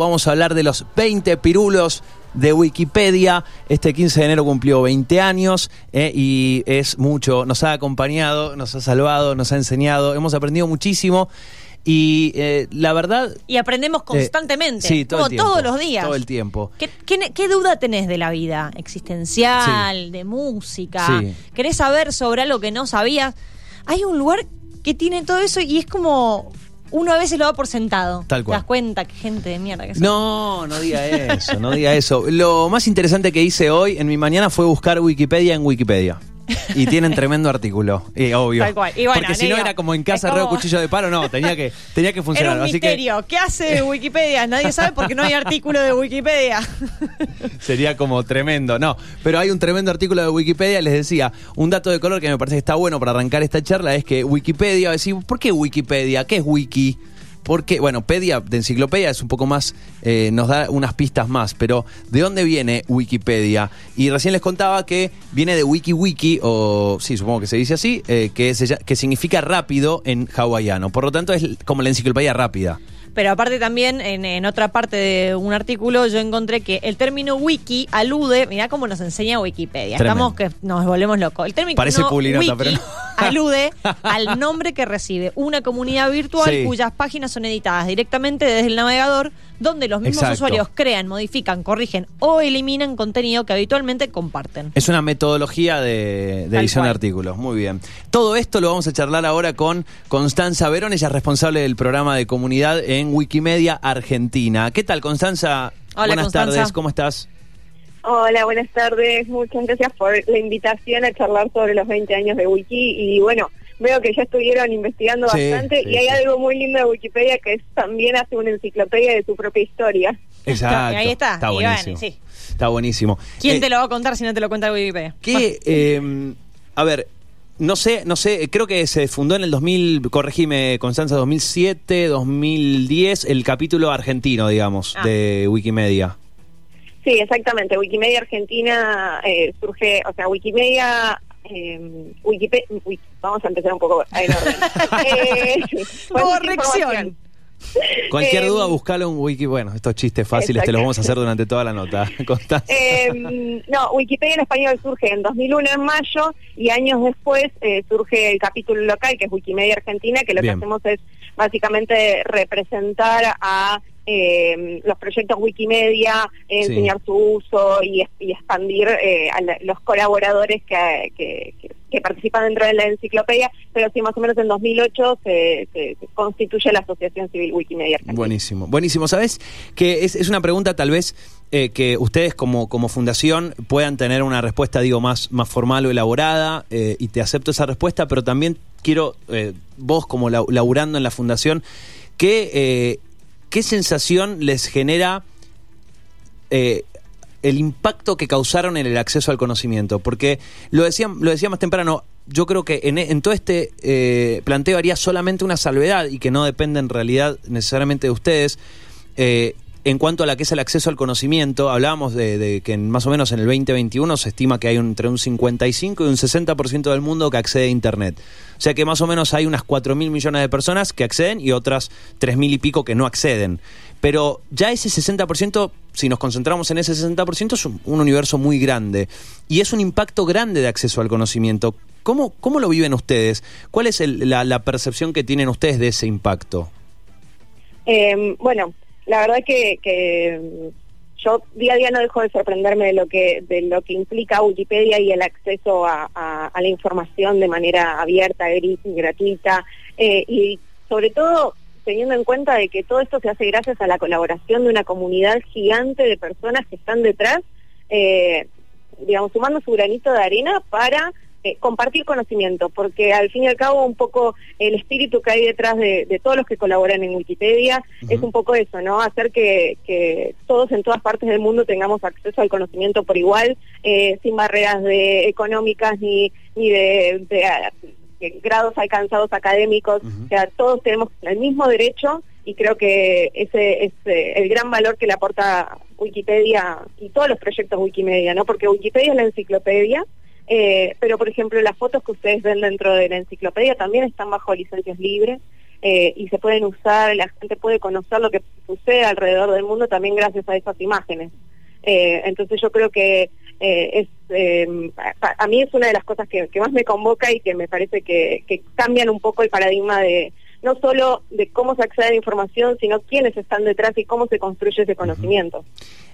Vamos a hablar de los 20 pirulos de Wikipedia. Este 15 de enero cumplió 20 años eh, y es mucho. Nos ha acompañado, nos ha salvado, nos ha enseñado. Hemos aprendido muchísimo. Y eh, la verdad. Y aprendemos constantemente. sí, todo el tiempo, todos los días. todo el tiempo. ¿Qué, qué, qué duda tenés de la vida? ¿Existencial? ¿De música? Sí. ¿Querés saber sobre algo que no sabías? Hay un lugar que tiene todo eso y es como. Uno a veces lo da por sentado. Tal cual. Te das cuenta que gente de mierda que son. No, no diga eso, no diga eso. Lo más interesante que hice hoy en mi mañana fue buscar Wikipedia en Wikipedia. Y tienen tremendo artículo, y obvio. Tal cual. Y bueno, Porque si no era como en casa es reo como- cuchillo de palo, no, tenía que, tenía que Era funcionar. un Así que misterio. ¿Qué hace Wikipedia? Nadie sabe porque no hay artículo de Wikipedia. Sería como tremendo, no. Pero hay un tremendo artículo de Wikipedia, les decía, un dato de color que me parece que está bueno para arrancar esta charla es que Wikipedia, decir, ¿por qué Wikipedia? ¿Qué es Wiki? Porque, bueno, pedia de enciclopedia es un poco más, eh, nos da unas pistas más, pero ¿de dónde viene Wikipedia? Y recién les contaba que viene de WikiWiki, o sí, supongo que se dice así, eh, que, se que significa rápido en hawaiano. Por lo tanto, es como la enciclopedia rápida. Pero aparte también, en, en otra parte de un artículo, yo encontré que el término wiki alude, mirá cómo nos enseña Wikipedia, Tremendo. estamos que nos volvemos locos. El término Parece wiki pero no. alude al nombre que recibe una comunidad virtual Sí. cuyas páginas son editadas directamente desde el navegador, donde los mismos Exacto. usuarios crean, modifican, corrigen o eliminan contenido que habitualmente comparten. Es una metodología de, edición de artículos. Muy bien. Todo esto lo vamos a charlar ahora con Constanza Verón, ella es responsable del programa de comunidad en Wikimedia Argentina. ¿Qué tal, Constanza? Hola, Buenas Constanza. tardes, ¿cómo estás? Hola, buenas tardes. Muchas gracias por la invitación a charlar sobre los 20 años de Wiki. Y bueno, veo que ya estuvieron investigando Sí, bastante sí, y hay sí. algo muy lindo de Wikipedia que es también hace una enciclopedia de su propia historia. Exacto. Ahí está. Está buenísimo. sí. Está buenísimo. ¿Quién Eh, te lo va a contar si no te lo cuenta Wikipedia? ¿Qué, eh, a ver, no sé, no sé, creo que se fundó en el 2000, corregime, Constanza, 2007, 2010, el capítulo argentino, digamos, Ah. de Wikimedia. Sí, exactamente. Wikimedia Argentina eh, surge, o sea, Wikimedia... Eh, Wikipe- Wiki- vamos a empezar un poco en orden. Eh, Corrección. Cualquier duda, buscalo en Wiki. Bueno, estos chistes fáciles te los vamos a hacer durante toda la nota. Eh, no, Wikipedia en español surge en 2001 en mayo y años después eh, surge el capítulo local que es Wikimedia Argentina, que lo Bien. que hacemos es básicamente representar a eh, los proyectos Wikimedia, eh, Sí. enseñar su uso y, expandir eh, a la- los colaboradores que, que- que- participan dentro de la enciclopedia, pero sí, más o menos en 2008 se, constituye la Asociación Civil Wikimedia. Buenísimo, buenísimo. ¿Sabes? Que es, es una pregunta tal vez eh, que ustedes como, como fundación puedan tener una respuesta, digo, más, más formal o elaborada, eh, y te acepto esa respuesta, pero también quiero, eh, vos como lau- laburando en la fundación, ¿qué, eh, ¿qué sensación les genera el impacto que causaron en el acceso al conocimiento. Porque lo decía, lo decía más temprano, yo creo que en, todo este eh, planteo haría solamente una salvedad y que no depende en realidad necesariamente de ustedes. eh, en cuanto a la que es el acceso al conocimiento, hablábamos de, que más o menos en el 2021 se estima que hay entre un 55 y un 60% del mundo que accede a Internet. O sea que más o menos hay unas 4 mil millones de personas que acceden y otras 3 mil y pico que no acceden. Pero ya ese 60%, si nos concentramos en ese 60%, es un, un universo muy grande. Y es un impacto grande de acceso al conocimiento. ¿Cómo, cómo lo viven ustedes? ¿Cuál es la percepción que tienen ustedes de ese impacto? Eh, bueno, la verdad que, que mm, yo día a día no dejo de sorprenderme de lo que de lo que implica Wikipedia y el acceso a, la información de manera abierta, gratuita eh, y sobre todo teniendo en cuenta de que todo esto se hace gracias a la colaboración de una comunidad gigante de personas que están detrás, eh, digamos, sumando su granito de arena para eh, compartir conocimiento, porque al fin y al cabo un poco el espíritu que hay detrás de, de todos los que colaboran en Wikipedia es un poco eso, ¿no? Hacer que, que todos en todas partes del mundo tengamos acceso al conocimiento por igual, eh, sin barreras de económicas ni, ni de, de, de grados alcanzados académicos, o sea, todos tenemos el mismo derecho y creo que ese es eh, el gran valor que le aporta Wikipedia y todos los proyectos Wikimedia, ¿no? Porque Wikipedia es la enciclopedia, eh, pero por ejemplo las fotos que ustedes ven dentro de la enciclopedia también están bajo licencias libres eh, y se pueden usar, la gente puede conocer lo que sucede alrededor del mundo también gracias a esas imágenes. Eh, entonces yo creo que eh, es eh, a, a, mí es una de las cosas que, que más me convoca y que me parece que, que, cambian un poco el paradigma de no solo de cómo se accede a la información, sino quiénes están detrás y cómo se construye ese conocimiento.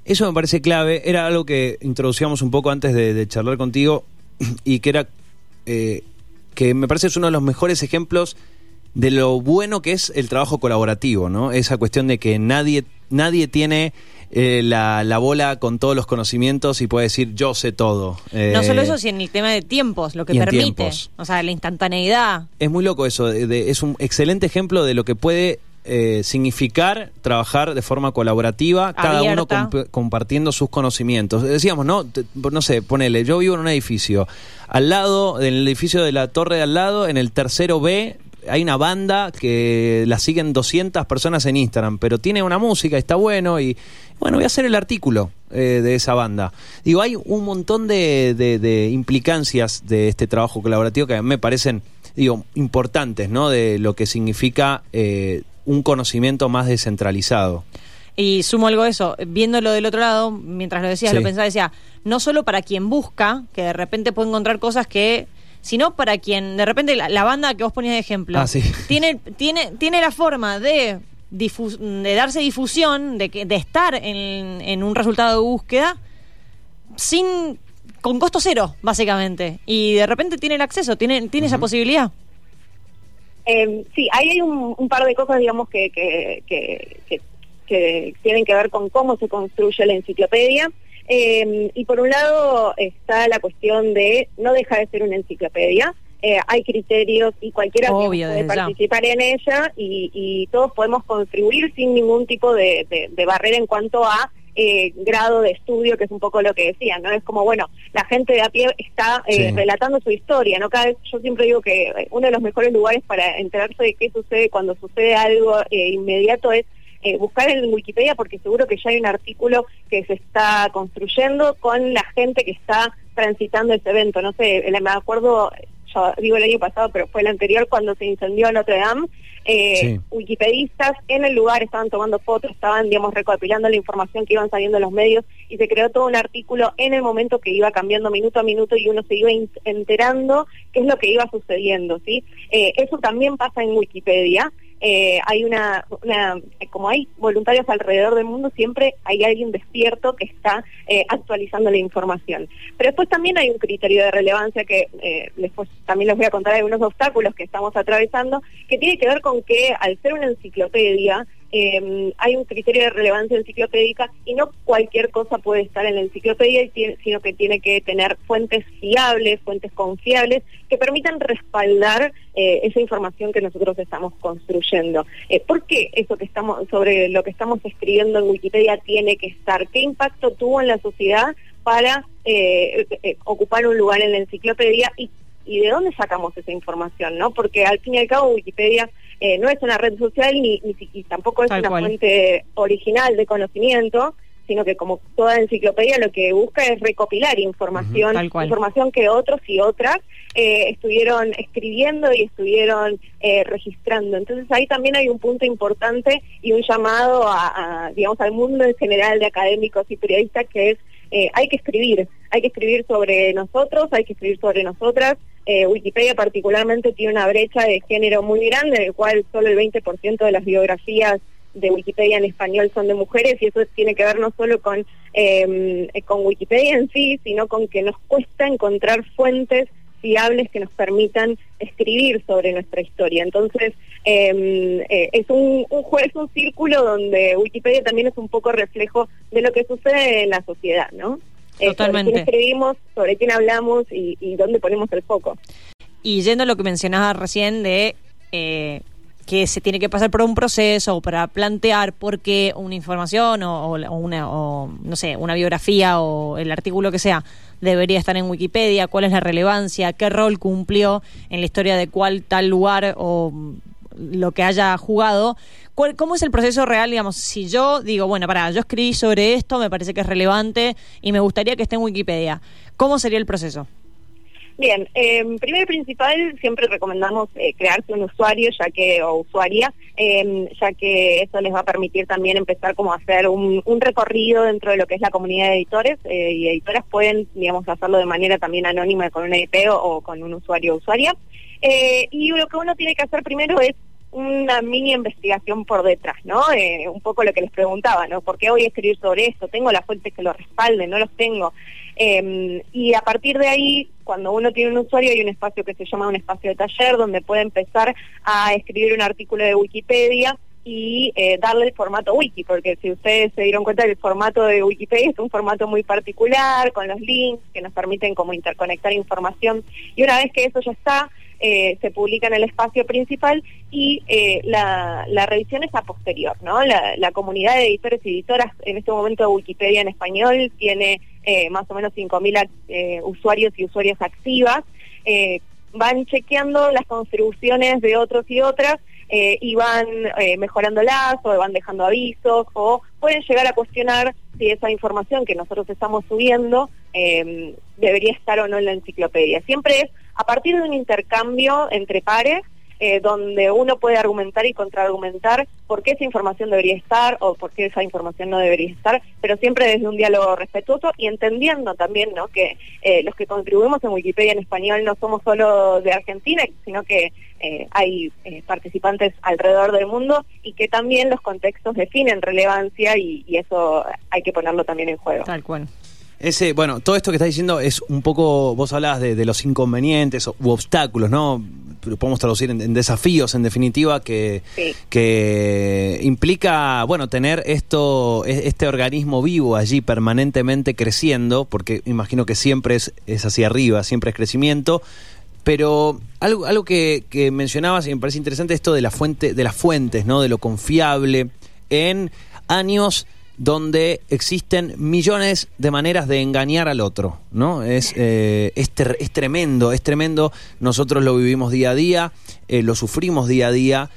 Eso me parece clave, era algo que introducíamos un poco antes de, de charlar contigo y que era eh, que me parece es uno de los mejores ejemplos de lo bueno que es el trabajo colaborativo, ¿no? Esa cuestión de que nadie, nadie tiene eh, la, la, bola con todos los conocimientos y puede decir yo sé todo. Eh, no solo eso, sino el tema de tiempos, lo que permite. Tiempos. O sea, la instantaneidad. Es muy loco eso, de, de, es un excelente ejemplo de lo que puede eh, significar trabajar de forma colaborativa, Abierta. cada uno comp compartiendo sus conocimientos. Decíamos, no, no sé, ponele, yo vivo en un edificio, al lado, en el edificio de la torre de al lado, en el tercero B, hay una banda que la siguen 200 personas en Instagram, pero tiene una música, está bueno y bueno, voy a hacer el artículo eh, de esa banda. Digo, hay un montón de, de, de, implicancias de este trabajo colaborativo que me parecen, digo, importantes, ¿no? De lo que significa eh, un conocimiento más descentralizado. Y sumo algo a eso, viéndolo del otro lado, mientras lo decías, Sí. lo pensaba, decía, no solo para quien busca, que de repente puede encontrar cosas que sino para quien de repente la, la banda que vos ponías de ejemplo Ah, sí. tiene tiene tiene la forma de de darse difusión de que de estar en, en un resultado de búsqueda sin con costo cero básicamente y de repente tiene el acceso tiene tiene esa posibilidad Eh, sí, ahí hay un, un, par de cosas, digamos, que, que, que, que, que tienen que ver con cómo se construye la enciclopedia. Eh, y por un lado está la cuestión de no deja de ser una enciclopedia. Eh, hay criterios y cualquiera Obvio, puede ya. participar en ella y, y todos podemos contribuir sin ningún tipo de, de, de barrera en cuanto a eh, grado de estudio, que es un poco lo que decían, ¿no? Es como, bueno, la gente de a pie está eh, Sí. relatando su historia, ¿no? Cada vez, yo siempre digo que eh, uno de los mejores lugares para enterarse de qué sucede cuando sucede algo eh, inmediato es eh, buscar en Wikipedia porque seguro que ya hay un artículo que se está construyendo con la gente que está transitando ese evento. No sé, me acuerdo, digo el año pasado, pero fue el anterior cuando se incendió Notre Dame. Eh, Sí. wikipedistas en el lugar estaban tomando fotos, estaban, digamos, recopilando la información que iban saliendo en los medios y se creó todo un artículo en el momento que iba cambiando minuto a minuto y uno se iba enterando qué es lo que iba sucediendo, ¿sí? Eh, eso también pasa en Wikipedia. Eh, hay una, una, como hay voluntarios alrededor del mundo, siempre hay alguien despierto que está eh, actualizando la información. Pero después también hay un criterio de relevancia que eh, también les voy a contar algunos obstáculos que estamos atravesando, que tiene que ver con que al ser una enciclopedia, eh, hay un criterio de relevancia enciclopédica y no cualquier cosa puede estar en la enciclopedia, sino que tiene que tener fuentes fiables, fuentes confiables, que permitan respaldar eh, esa información que nosotros estamos construyendo. Eh, ¿Por qué eso que estamos, sobre lo que estamos escribiendo en Wikipedia tiene que estar? ¿Qué impacto tuvo en la sociedad para eh, ocupar un lugar en la enciclopedia y y de dónde sacamos esa información, ¿no? Porque al fin y al cabo Wikipedia eh, no es una red social ni, ni si- y tampoco es Tal una cual. fuente original de conocimiento, sino que como toda enciclopedia lo que busca es recopilar información, información que otros y otras eh, estuvieron escribiendo y estuvieron eh, registrando. Entonces ahí también hay un punto importante y un llamado a, a, digamos, al mundo en general de académicos y periodistas que es eh, hay que escribir, hay que escribir sobre nosotros, hay que escribir sobre nosotras. Eh, Wikipedia particularmente tiene una brecha de género muy grande, en el cual solo el 20% de las biografías de Wikipedia en español son de mujeres y eso tiene que ver no solo con, eh, con Wikipedia en sí, sino con que nos cuesta encontrar fuentes fiables que nos permitan escribir sobre nuestra historia. Entonces, eh, eh, es un, un juego, es un círculo donde Wikipedia también es un poco reflejo de lo que sucede en la sociedad, ¿no? Eh, Totalmente. sobre quién escribimos, sobre quién hablamos y, y dónde ponemos el foco. Y yendo a lo que mencionabas recién de eh, que se tiene que pasar por un proceso para plantear por qué una información o, o una, o, no sé, una biografía o el artículo que sea debería estar en Wikipedia, cuál es la relevancia, qué rol cumplió en la historia de cuál tal lugar o lo que haya jugado. ¿Cuál- ¿Cómo es el proceso real, digamos? Si yo digo, bueno, para, yo escribí sobre esto, me parece que es relevante y me gustaría que esté en Wikipedia. ¿Cómo sería el proceso? Bien, eh, primero y principal, siempre recomendamos eh, crearse un usuario ya que o usuaria, em, ya que eso les va a permitir también empezar como a hacer un, recorrido dentro de lo que es la comunidad de editores eh, y editoras pueden, digamos, hacerlo de manera también anónima con un EDP o, con un usuario o usuaria. Eh, y lo que uno tiene que hacer primero es una mini investigación por detrás, ¿no? Eh, un poco lo que les preguntaba, ¿no? ¿Por qué voy a escribir sobre esto? ¿Tengo las fuentes que lo respalden? ¿No los tengo? Em, y a partir de ahí, cuando uno tiene un usuario, hay un espacio que se llama un espacio de taller, donde puede empezar a escribir un artículo de Wikipedia y eh, darle el formato wiki, porque si ustedes se dieron cuenta, el formato de Wikipedia es un formato muy particular, con los links que nos permiten como interconectar información. Y una vez que eso ya está, eh, se publica en el espacio principal y eh, la, revisión es a posterior, ¿no? La, comunidad de editores y editoras en este momento Wikipedia en español tiene eh, más o menos 5.000 usuarios y usuarias activas. van chequeando las contribuciones de otros y otras y van mejorándolas o van dejando avisos o pueden llegar a cuestionar si esa información que nosotros estamos subiendo debería estar o no en la enciclopedia. Siempre es a partir de un intercambio entre pares, eh, donde uno puede argumentar y contraargumentar por qué esa información debería estar o por qué esa información no debería estar, pero siempre desde un diálogo respetuoso y entendiendo también ¿no? que eh, los que contribuimos en Wikipedia en español no somos solo de Argentina, sino que eh, hay participantes alrededor del mundo y que también los contextos definen relevancia y, y eso hay que ponerlo también en juego. Tal cual. Ese, bueno, todo esto que estás diciendo es un poco, vos hablabas de, los inconvenientes u obstáculos, ¿no? Lo podemos traducir en, desafíos, en definitiva, que, que implica, bueno, tener esto, e, este organismo vivo allí permanentemente creciendo, porque imagino que siempre es, es hacia arriba, siempre es crecimiento. Pero algo, algo que, que mencionabas y me parece interesante esto de la fuente, de las fuentes, ¿no? De lo confiable en años donde existen millones de maneras de engañar al otro, ¿no? Es, eh, es, tremendo, es tremendo. Nosotros lo vivimos día a día, eh, lo sufrimos día a día.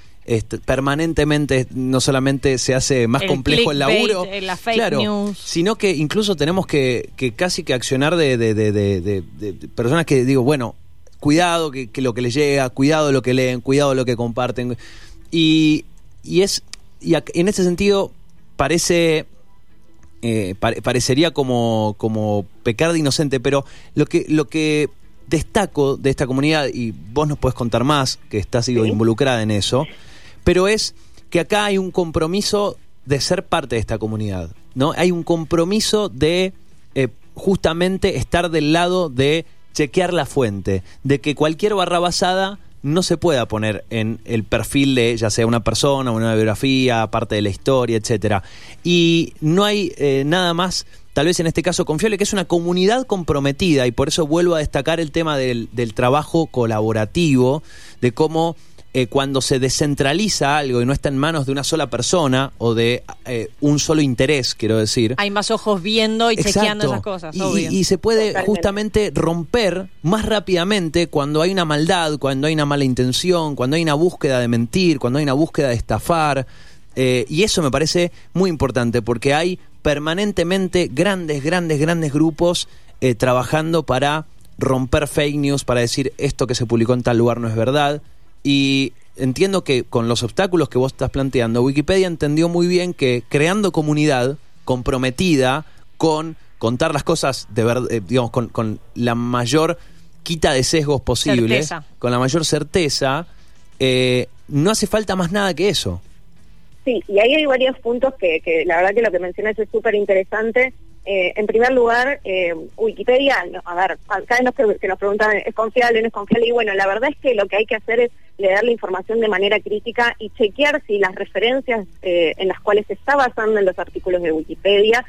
permanentemente no solamente se hace más complejo el laburo, eh, la fake sino que incluso tenemos que, que casi que accionar de, de, de, personas que digo, bueno, cuidado que, lo que les llega, cuidado lo que leen, cuidado lo que comparten. Y, y es y en ese sentido parece eh, parecería como, como pecar de inocente, pero lo que, lo que destaco de esta comunidad, y vos nos puedes contar más, que estás involucrada en eso, pero es que acá hay un compromiso de ser parte de esta comunidad, ¿no? Hay un compromiso de eh, justamente estar del lado de chequear la fuente, de que cualquier barra basada no se pueda poner en el perfil de ya sea una persona, una biografía, parte de la historia, etcétera. Y no hay eh, nada más tal vez en este caso confiable, que es una comunidad comprometida, y por eso vuelvo a destacar el tema del, del trabajo colaborativo, de cómo eh, cuando se descentraliza algo y no está en manos de una sola persona o de eh, un solo interés, quiero decir. Hay más ojos viendo y chequeando esas cosas. Y, y se puede justamente romper más rápidamente cuando hay una maldad, cuando hay una mala intención, cuando hay una búsqueda de mentir, cuando hay una búsqueda de estafar. Eh, y eso me parece muy importante porque hay permanentemente grandes, grandes, grandes grupos trabajando para romper fake news, para decir esto que se publicó en tal lugar no es verdad, y entiendo que con los obstáculos que vos estás planteando, Wikipedia entendió muy bien que creando comunidad comprometida con contar las cosas de verdad, eh, digamos, con, la mayor quita de sesgos posible, con la mayor certeza, eh, no hace falta más nada que eso. Sí, y ahí hay varios puntos que, que la verdad que lo que mencionas es súper interesante eh, en primer lugar, eh, Wikipedia, a ver, cada vez que, que, nos preguntan, ¿es confiable o no es confiable? Y bueno, la verdad es que lo que hay que hacer es leer la información de manera crítica y chequear si las referencias eh, en las cuales se está basando en los artículos de Wikipedia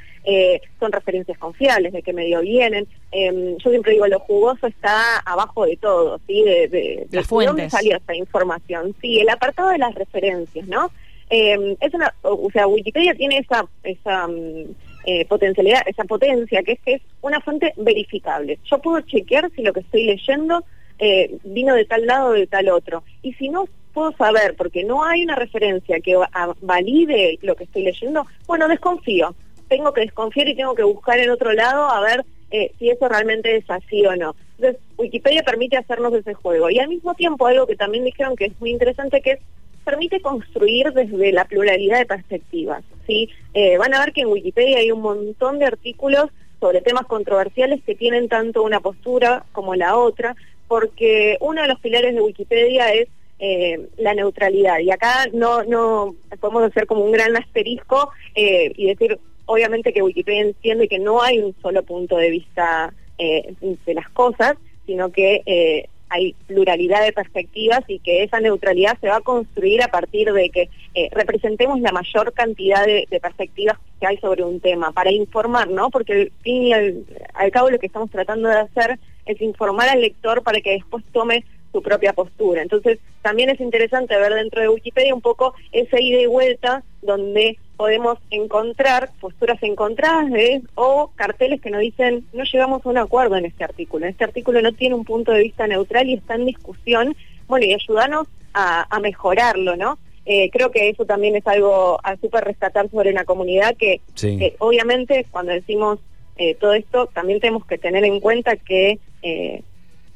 son referencias confiables, de qué medio vienen. Em, yo siempre digo, lo jugoso está abajo de todo, ¿sí? De, de, de dónde salió esta información. Sí, el apartado de las referencias, ¿no? Em, es una, o sea, Wikipedia tiene esa... esa mm, eh, potencialidad, esa potencia, que es que es una fuente verificable. Yo puedo chequear si lo que estoy leyendo eh, vino de tal lado o de tal otro. Y si no puedo saber, porque no hay una referencia que valide lo que estoy leyendo, bueno, desconfío. Tengo que desconfiar y tengo que buscar en otro lado a ver eh, si eso realmente es así o no. Entonces, Wikipedia permite hacernos ese juego. Y al mismo tiempo, algo que también dijeron que es muy interesante, que es permite construir desde la pluralidad de perspectivas. ¿sí? Eh, van a ver que en Wikipedia hay un montón de artículos sobre temas controversiales que tienen tanto una postura como la otra, porque uno de los pilares de Wikipedia es eh, la neutralidad. Y acá no, no podemos hacer como un gran asterisco eh, y decir, obviamente que Wikipedia entiende que no hay un solo punto de vista de las cosas, sino que hay pluralidad de perspectivas y que esa neutralidad se va a construir a partir de que eh, representemos la mayor cantidad de, perspectivas que hay sobre un tema, para informar, ¿no? Porque al fin y al, cabo lo que estamos tratando de hacer es informar al lector para que después tome su propia postura. Entonces, también es interesante ver dentro de Wikipedia un poco esa ida y vuelta donde podemos encontrar posturas encontradas de, o carteles que nos dicen no llegamos a un acuerdo en este artículo. Este artículo no tiene un punto de vista neutral y está en discusión. Bueno, y ayudarnos a, mejorarlo, ¿no? Eh, creo que eso también es algo a súper rescatar sobre una comunidad que, obviamente cuando decimos eh, todo esto también tenemos que tener en cuenta que eh,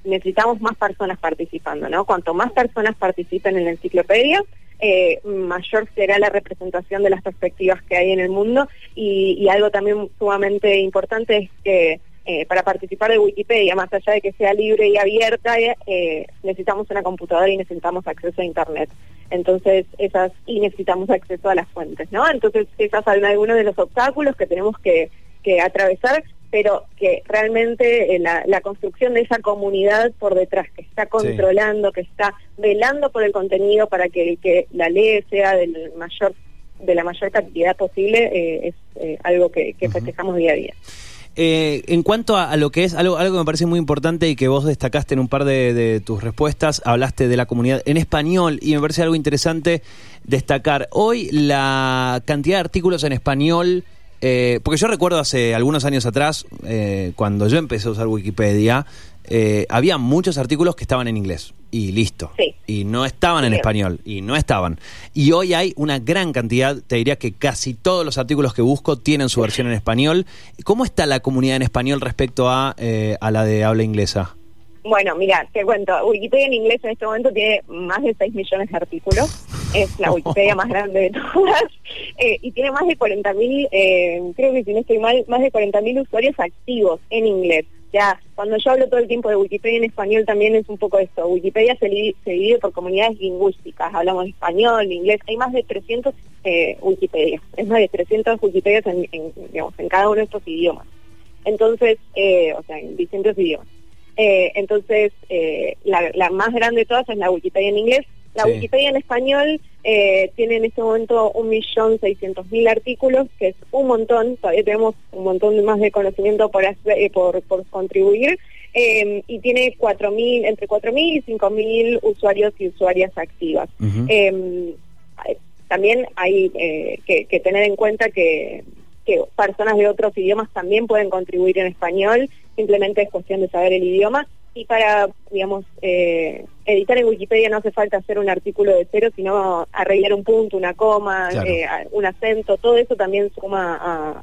necesitamos más personas participando, ¿no? Cuanto más personas participen en la enciclopedia, eh, mayor será la representación de las perspectivas que hay en el mundo y, algo también sumamente importante es que eh, para participar de Wikipedia, más allá de que sea libre y abierta, eh, necesitamos una computadora y necesitamos acceso a Internet. Entonces, esas y necesitamos acceso a las fuentes, ¿no? Entonces, esas son algunos de los obstáculos que tenemos que, que atravesar pero que realmente eh, la, construcción de esa comunidad por detrás, que está controlando, que está velando por el contenido para que, que la ley sea del mayor de la mayor cantidad posible, eh, es eh, algo que, festejamos día a día. en cuanto a, lo que es algo, algo que me parece muy importante y que vos destacaste en un par de, de, tus respuestas, hablaste de la comunidad en español y me parece algo interesante destacar. Hoy la cantidad de artículos en español eh, porque yo recuerdo hace algunos años atrás, eh, cuando yo empecé a usar Wikipedia, eh, había muchos artículos que estaban en inglés y listo. Y no estaban en español y no estaban. Y hoy hay una gran cantidad, te diría que casi todos los artículos que busco tienen su versión en español. ¿Cómo está la comunidad en español respecto a, a la de habla inglesa? Bueno, mira, te cuento, Wikipedia en inglés en este momento tiene más de 6 millones de artículos, es la Wikipedia más grande de todas, eh, y tiene más de 40.000, eh, creo que si no estoy mal, más de 40.000 usuarios activos en inglés. Ya, cuando yo hablo todo el tiempo de Wikipedia en español también es un poco esto, Wikipedia se, divide por comunidades lingüísticas, hablamos español, inglés, hay más de 300 eh, Wikipedias, es más de 300 Wikipedias en, digamos, en cada uno de estos idiomas. Entonces, eh, o sea, en distintos idiomas. Eh, entonces, la, más grande de todas es la Wikipedia en inglés. La Wikipedia en español eh, tiene en este momento un millón seiscientos mil artículos, que es un montón. Todavía tenemos un montón más de conocimiento por, por, por contribuir. y tiene cuatro mil, entre 4.000 y 5.000 usuarios y usuarias activas. también hay que, tener en cuenta que que personas de otros idiomas también pueden contribuir en español, simplemente es cuestión de saber el idioma. Y para, digamos, eh, editar en Wikipedia no hace falta hacer un artículo de cero, sino arreglar un punto, una coma, eh, un acento, todo eso también suma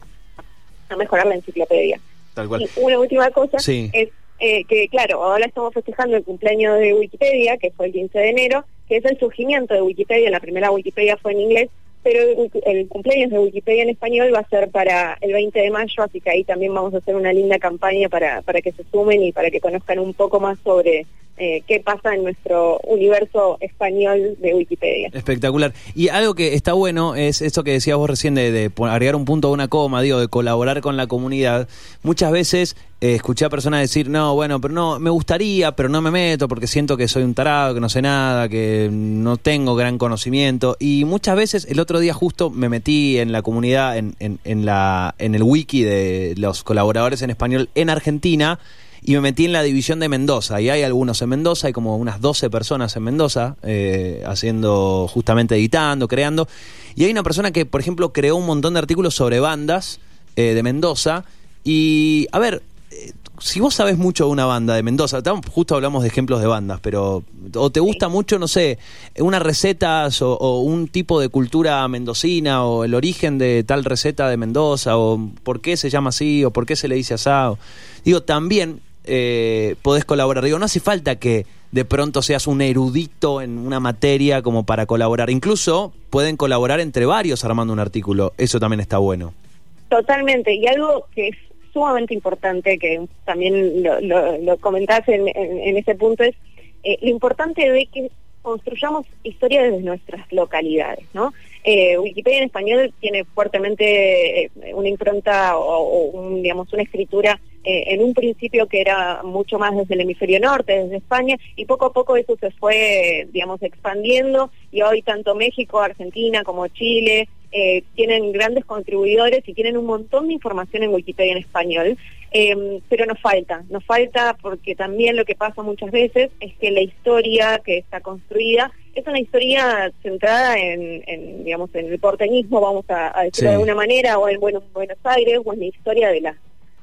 a, mejorar la enciclopedia. Y una última cosa es eh, que, claro, ahora estamos festejando el cumpleaños de Wikipedia, que fue el 15 de enero, que es el surgimiento de Wikipedia, la primera Wikipedia fue en inglés, pero el, cumpleaños de Wikipedia en español va a ser para el 20 de mayo, así que ahí también vamos a hacer una linda campaña para, para que se sumen y para que conozcan un poco más sobre eh, qué pasa en nuestro universo español de Wikipedia. Espectacular. Y algo que está bueno es eso que decías vos recién de, agregar un punto a una coma, digo, de colaborar con la comunidad. Muchas veces eh, escuché a personas decir, no, bueno, pero no, me gustaría, pero no me meto porque siento que soy un tarado, que no sé nada, que no tengo gran conocimiento. Y muchas veces, el otro día justo me metí en la comunidad, en, en, en la, en el wiki de los colaboradores en español en Argentina y me metí en la división de Mendoza. Y hay algunos en Mendoza, hay como unas 12 personas en Mendoza, eh, haciendo, justamente editando, creando. Y hay una persona que, por ejemplo, creó un montón de artículos sobre bandas eh, de Mendoza. Y, a ver, eh, si vos sabes mucho de una banda de Mendoza, justo hablamos de ejemplos de bandas, pero o te gusta mucho, no sé, una receta o, un tipo de cultura mendocina o el origen de tal receta de Mendoza o por qué se llama así o por qué se le dice asado. Digo, también eh, podés colaborar. Digo, no hace falta que de pronto seas un erudito en una materia como para colaborar. Incluso pueden colaborar entre varios armando un artículo. Eso también está bueno. Totalmente. Y algo que es sumamente importante, que también lo, lo, comentás en, en, ese punto, es eh, lo importante de que construyamos historia desde nuestras localidades, ¿no? Eh, Wikipedia en español tiene fuertemente eh, una impronta o, un, digamos una escritura eh, en un principio que era mucho más desde el hemisferio norte, desde España, y poco a poco eso se fue, digamos, expandiendo y hoy tanto México, Argentina como Chile eh, tienen grandes contribuidores y tienen un montón de información en Wikipedia en español, eh, pero nos falta, nos falta porque también lo que pasa muchas veces es que la historia que está construida es una historia centrada en, digamos, en el porteñismo, vamos a, decirlo de alguna manera, o en Buenos, Buenos Aires, o en la historia de, la,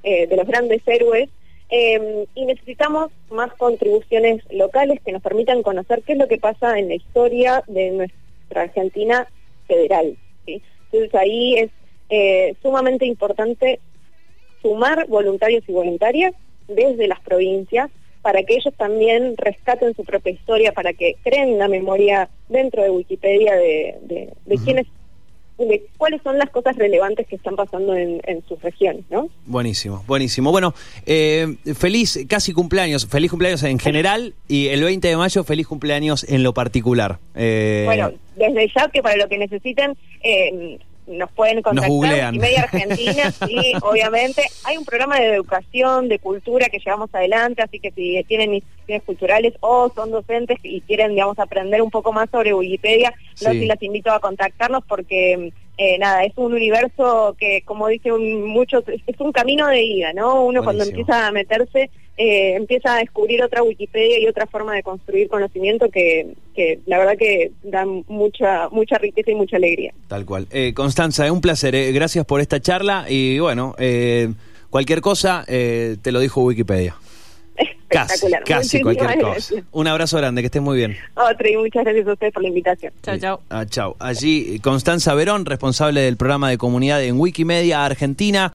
eh, de los grandes héroes, eh, y necesitamos más contribuciones locales que nos permitan conocer qué es lo que pasa en la historia de nuestra Argentina federal. Entonces ahí es eh, sumamente importante sumar voluntarios y voluntarias desde las provincias para que ellos también rescaten su propia historia, para que creen la memoria dentro de Wikipedia de, de, de quiénes de cuáles son las cosas relevantes que están pasando en, en sus regiones, ¿no? Buenísimo, buenísimo. Bueno, eh, feliz casi cumpleaños, feliz cumpleaños en general y el 20 de mayo feliz cumpleaños en lo particular. Eh, bueno, desde ya que para lo que necesiten, eh, nos pueden contactar y Media Argentina, sí, obviamente. Hay un programa de educación, de cultura que llevamos adelante, así que si tienen instituciones culturales o son docentes y quieren, digamos, aprender un poco más sobre Wikipedia, los y las invito a contactarnos porque eh, nada, es un universo que, como dicen muchos, es un camino de ida, ¿no? Uno cuando empieza a meterse, eh, empieza a descubrir otra Wikipedia y otra forma de construir conocimiento que, que la verdad que da mucha, mucha riqueza y mucha alegría. Tal cual. Eh, Constanza, es un placer. Eh. Gracias por esta charla y bueno, eh, cualquier cosa te lo dijo Wikipedia. Casi, casi cualquier cosa. Un abrazo grande, que estés muy bien. Otro, y muchas gracias a ustedes por la invitación. Chao, chao. Ah, chao. Allí, Constanza Verón, responsable del programa de comunidad en Wikimedia Argentina.